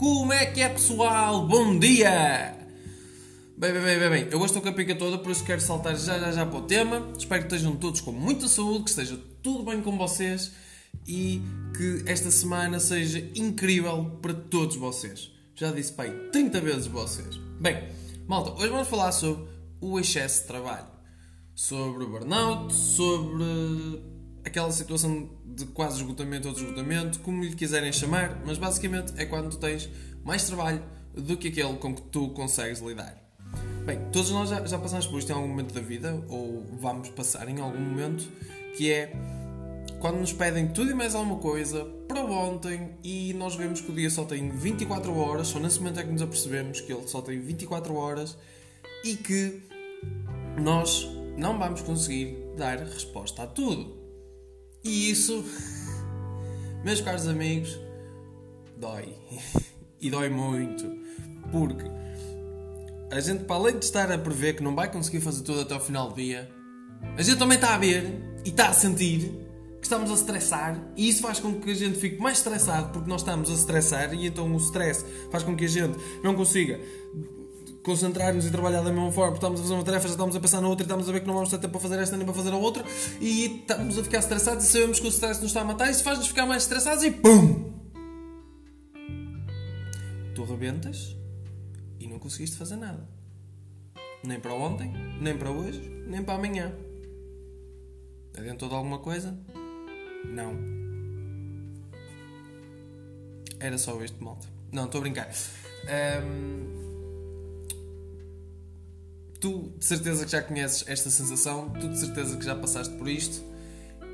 Como é que é, pessoal? Bom dia! Bem, bem, bem, bem, bem. Eu gosto da capica toda, por isso quero saltar já, já, já para o tema. Espero que estejam todos com muita saúde, que esteja tudo bem com vocês e que esta semana seja incrível para todos vocês. Já disse, pai, 30 vezes vocês. Bem, malta, hoje vamos falar sobre o excesso de trabalho. Sobre o burnout, sobre aquela situação de quase esgotamento ou desesgotamento, como lhe quiserem chamar, mas basicamente é quando tu tens mais trabalho do que aquele com que tu consegues lidar. Bem, todos nós já, já passamos por isto em algum momento da vida, ou vamos passar em algum momento, que é quando nos pedem tudo e mais alguma coisa para ontem e nós vemos que o dia só tem 24 horas, só nesse momento é que nos apercebemos que ele só tem 24 horas e que nós não vamos conseguir dar resposta a tudo. E isso, meus caros amigos, dói. E dói muito. Porque a gente, para além de estar a prever que não vai conseguir fazer tudo até o final do dia, a gente também está a ver e está a sentir que estamos a estressar e isso faz com que a gente fique mais estressado porque nós estamos a estressar e então o stress faz com que a gente não consiga concentrar-nos e trabalhar da mesma forma, porque estamos a fazer uma tarefa, já estamos a pensar na outra e estamos a ver que não vamos ter tempo para fazer esta nem para fazer a outra e estamos a ficar estressados e sabemos que o stress nos está a matar isso faz-nos ficar mais estressados e PUM! Tu arrebentas e não conseguiste fazer nada. Nem para ontem, nem para hoje, nem para amanhã. Adiantou de alguma coisa? Não. Era só este, malta. Não, estou a brincar. Um, tu de certeza que já conheces esta sensação, tu de certeza que já passaste por isto.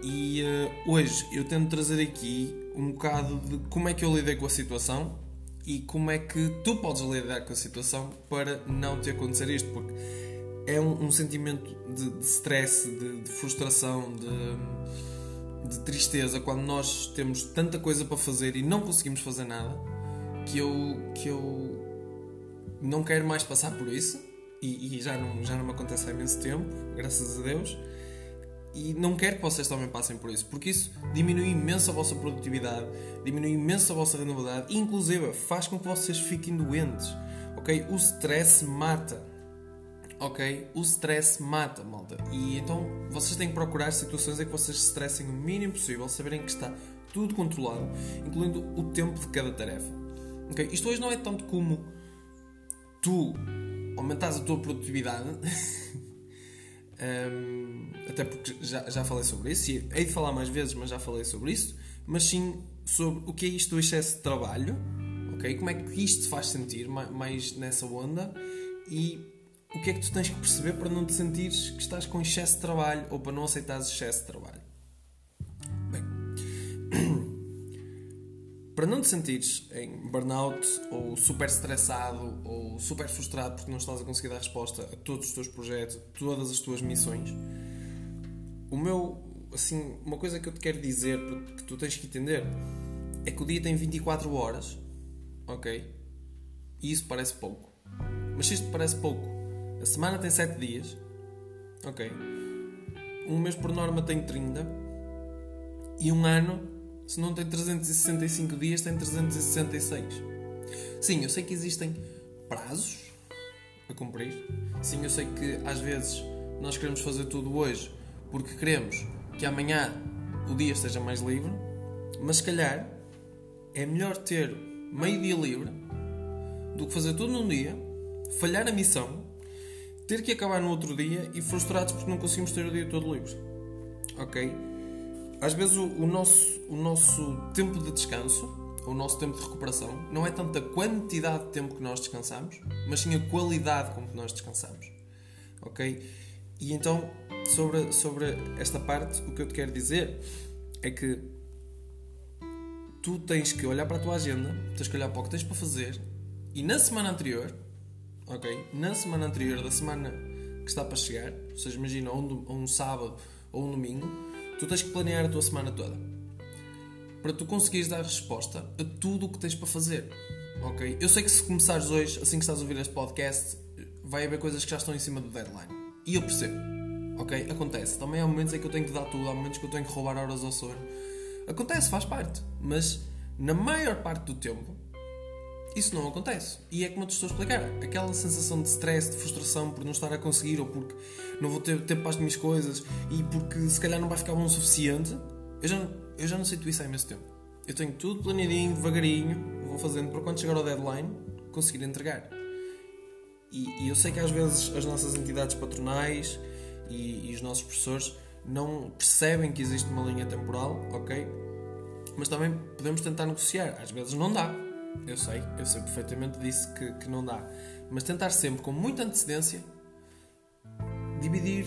E uh, hoje eu tento trazer aqui um bocado de como é que eu lidei com a situação e como é que tu podes lidar com a situação para não te acontecer isto, porque é um, um sentimento de, de stress, de, de frustração, de, de, tristeza quando nós temos tanta coisa para fazer e não conseguimos fazer nada que eu, que eu não quero mais passar por isso e, e já, não, já não me acontece há imenso tempo, graças a Deus. E não quero que vocês também passem por isso, porque isso diminui imenso a vossa produtividade, diminui imenso a vossa rentabilidade e, inclusive, faz com que vocês fiquem doentes. Ok? O stress mata. Ok? O stress mata, malta. E então vocês têm que procurar situações em que vocês se estressem o mínimo possível, saberem que está tudo controlado, incluindo o tempo de cada tarefa. Ok? Isto hoje não é tanto como tu aumentares a tua produtividade. um, até porque já, já falei sobre isso e hei de falar mais vezes, mas já falei sobre isso. Mas sim sobre o que é isto do excesso de trabalho, ok? Como é que isto te faz sentir mais nessa onda e o que é que tu tens que perceber para não te sentires que estás com excesso de trabalho ou para não aceitares excesso de trabalho. Para não te sentires em burnout ou super estressado ou super frustrado porque não estás a conseguir dar resposta a todos os teus projetos, todas as tuas missões, o meu, assim, uma coisa que eu te quero dizer que tu tens que entender é que o dia tem 24 horas, ok? E isso parece pouco. Mas se isto parece pouco, a semana tem 7 dias, ok? Um mês por norma tem 30 e um ano se não tem 365 dias, tem 366. Sim, eu sei que existem prazos a cumprir. Sim, eu sei que às vezes nós queremos fazer tudo hoje porque queremos que amanhã o dia esteja mais livre, mas se calhar é melhor ter meio dia livre do que fazer tudo num dia, falhar a missão, ter que acabar no outro dia e frustrados porque não conseguimos ter o dia todo livre. Ok? Às vezes o, o, nosso, o nosso tempo de descanso, o nosso tempo de recuperação, não é tanto a quantidade de tempo que nós descansamos, mas sim a qualidade com que nós descansamos. Ok? E então, sobre, sobre esta parte, o que eu te quero dizer é que tu tens que olhar para a tua agenda, tens que olhar para o que tens para fazer e na semana anterior, ok? Na semana anterior da semana que está para chegar, ou seja, imagina um, um sábado ou um domingo, Tu tens que planear a tua semana toda para tu conseguires dar resposta a tudo o que tens para fazer. Ok? Eu sei que se começares hoje, assim que estás a ouvir este podcast, vai haver coisas que já estão em cima do deadline. E eu percebo. Ok? Acontece. Também há momentos em que eu tenho que dar tudo, há momentos que eu tenho que roubar horas ao sono. Acontece, faz parte. Mas na maior parte do tempo, isso não acontece. E é como eu te estou a explicar. Aquela sensação de stress, de frustração por não estar a conseguir ou porque não vou ter tempo para as minhas coisas e porque se calhar não vai ficar bom o suficiente. Eu já, eu já não sinto isso há imenso tempo. Eu tenho tudo planeadinho, devagarinho, vou fazendo para quando chegar ao deadline conseguir entregar. E, e eu sei que às vezes as nossas entidades patronais e, e os nossos professores não percebem que existe uma linha temporal, ok? Mas também podemos tentar negociar. Às vezes não dá. Eu sei, eu sei perfeitamente disso que, que não dá. Mas tentar sempre, com muita antecedência, dividir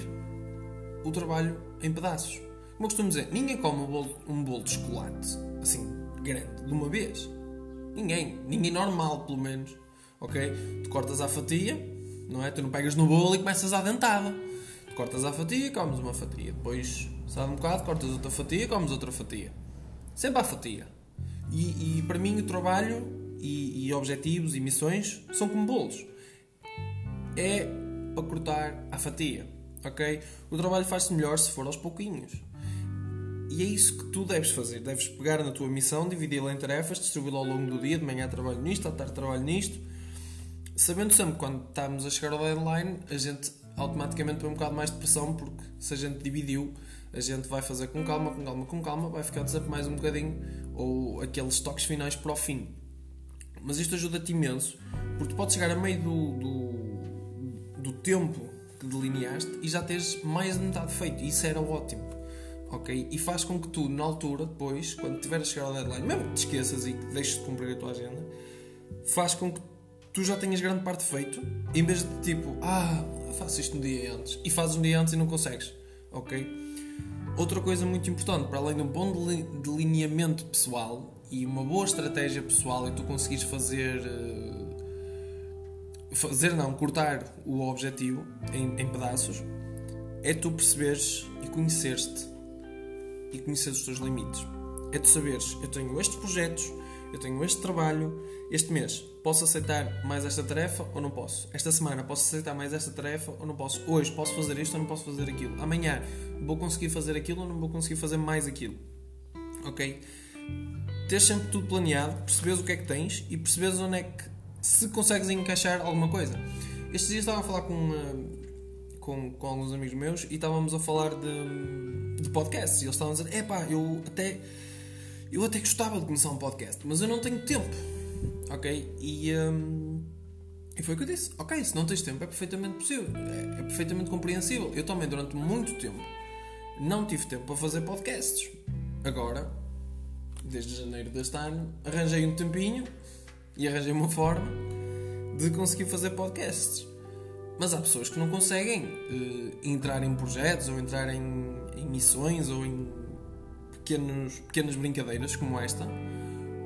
o trabalho em pedaços. Como eu costumo dizer, ninguém come um bolo, um bolo de chocolate assim, grande, de uma vez. Ninguém. Ninguém normal, pelo menos. Ok? Tu cortas a fatia, não é? Tu não pegas no bolo e começas à dentada. Tu cortas a fatia, comes uma fatia. Depois, sabe um bocado, cortas outra fatia, comes outra fatia. Sempre à fatia. E, e para mim o trabalho e, e, objetivos e missões são como bolos. É para cortar a fatia. Ok? O trabalho faz-se melhor se for aos pouquinhos. E é isso que tu deves fazer. Deves pegar na tua missão, dividi-la em tarefas, distribuí-la ao longo do dia. De manhã trabalho nisto, à tarde trabalho nisto. Sabendo sempre quando estamos a chegar ao deadline, a gente automaticamente põe um bocado mais de pressão, porque se a gente dividiu, a gente vai fazer com calma, com calma, com calma, vai ficar sempre mais um bocadinho, ou aqueles toques finais para o fim. Mas isto ajuda-te imenso, porque podes chegar a meio do, do, do tempo que delineaste e já tens mais de metade feito. Isso era ótimo ok? E faz com que tu, na altura, depois, quando estiver a chegar ao deadline, mesmo que te esqueças e que deixes de cumprir a tua agenda, faz com que tu já tenhas grande parte feito, em vez de tipo, ah, faço isto um dia antes, e fazes um dia antes e não consegues, ok? Outra coisa muito importante, para além de um bom delineamento pessoal e uma boa estratégia pessoal e tu conseguires fazer. Eh, fazer não, cortar o objetivo em, em pedaços, é tu perceberes e conheceres-te e conhecer os teus limites. É tu saberes, eu tenho estes projetos, eu tenho este trabalho, este mês posso aceitar mais esta tarefa ou não posso? Esta semana posso aceitar mais esta tarefa ou não posso? Hoje posso fazer isto ou não posso fazer aquilo? Amanhã vou conseguir fazer aquilo ou não vou conseguir fazer mais aquilo? Ok? Tens sempre tudo planeado, percebes o que é que tens e percebes onde é que se consegues encaixar alguma coisa. Estes dias estava a falar com com, com alguns amigos meus e estávamos a falar de, de podcasts. E eles estavam a dizer: epá, eu até, eu até gostava de começar um podcast, mas eu não tenho tempo. Ok? E, um, e foi o que eu disse: ok, se não tens tempo é perfeitamente possível, é, é perfeitamente compreensível. Eu também, durante muito tempo, não tive tempo para fazer podcasts. Agora, desde janeiro deste ano, arranjei um tempinho e arranjei uma forma de conseguir fazer podcasts. Mas há pessoas que não conseguem uh, entrar em projetos ou entrar em, em missões ou em pequenos, pequenas brincadeiras como esta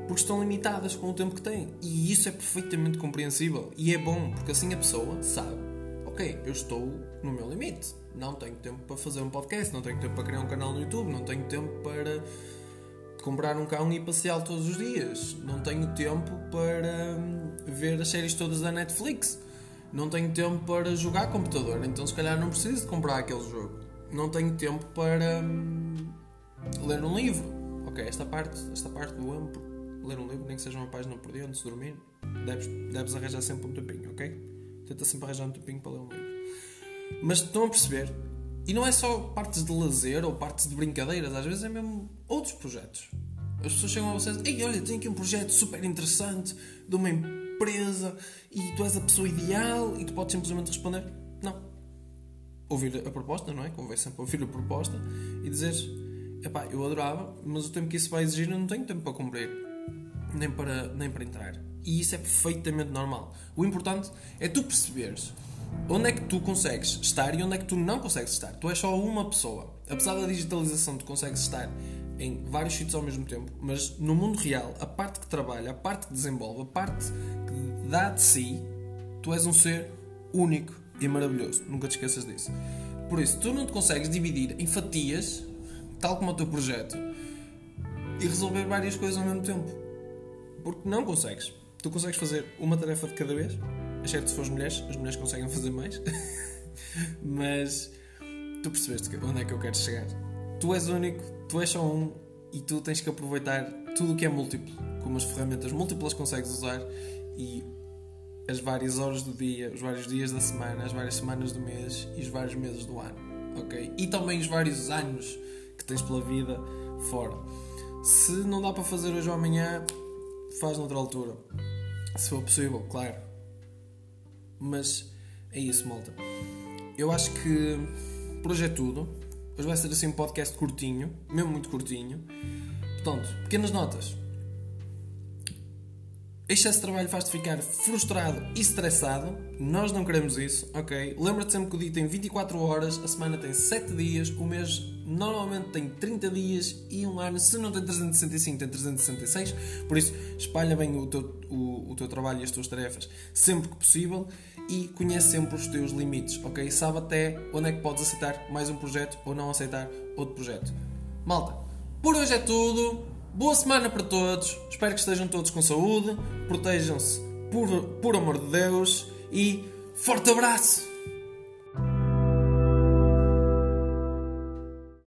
porque estão limitadas com o tempo que têm. E isso é perfeitamente compreensível. E é bom, porque assim a pessoa sabe: ok, eu estou no meu limite. Não tenho tempo para fazer um podcast, não tenho tempo para criar um canal no YouTube, não tenho tempo para comprar um cão e passeá-lo todos os dias, não tenho tempo para hum, ver as séries todas da Netflix não tenho tempo para jogar computador, então se calhar não preciso de comprar aquele jogo. Não tenho tempo para hum, ler um livro. Ok, esta parte, esta parte do amo, ler um livro, nem que seja uma página por dia antes de dormir, deves, deves arranjar sempre um tempinho, ok? Tenta sempre arranjar um tempinho para ler um livro. Mas estão a perceber? E não é só partes de lazer ou partes de brincadeiras, às vezes é mesmo outros projetos. As pessoas chegam a vocês, ei, olha, tenho aqui um projeto super interessante de uma empresa e tu és a pessoa ideal e tu podes simplesmente responder não. Ouvir a proposta, não é? Convém sempre ouvir a proposta e dizer epá, eu adorava, mas o tempo que isso vai exigir eu não tenho tempo para cumprir, nem para, nem para entrar. E isso é perfeitamente normal. O importante é tu perceberes onde é que tu consegues estar e onde é que tu não consegues estar. Tu és só uma pessoa. Apesar da digitalização, tu consegues estar em vários sítios ao mesmo tempo, mas no mundo real, a parte que trabalha, a parte que desenvolve, a parte que dá de si, tu és um ser único e maravilhoso. Nunca te esqueças disso. Por isso, tu não te consegues dividir em fatias, tal como o teu projeto, e resolver várias coisas ao mesmo tempo. Porque não consegues. Tu consegues fazer uma tarefa de cada vez, exceto se fores mulheres, as mulheres conseguem fazer mais. mas tu percebeste onde é que eu quero chegar. Tu és único, tu és só um e tu tens que aproveitar tudo o que é múltiplo, como as ferramentas múltiplas consegues usar e as várias horas do dia, os vários dias da semana, as várias semanas do mês e os vários meses do ano, ok? E também os vários anos que tens pela vida fora. Se não dá para fazer hoje ou amanhã, faz noutra altura. Se for possível, claro. Mas é isso, malta. Eu acho que por hoje é tudo. Hoje vai ser assim um podcast curtinho, mesmo muito curtinho. Portanto, pequenas notas. Excesso de trabalho faz-te ficar frustrado e estressado. Nós não queremos isso, ok? Lembra-te sempre que o dia tem 24 horas, a semana tem 7 dias, o mês normalmente tem 30 dias e um ano, se não tem 365, tem 366. Por isso, espalha bem o teu, o, o teu trabalho e as tuas tarefas sempre que possível e conhece sempre os teus limites, ok? Sabe até onde é que podes aceitar mais um projeto ou não aceitar outro projeto. Malta, por hoje é tudo. Boa semana para todos. Espero que estejam todos com saúde. Protejam-se por, por amor de Deus. E forte abraço!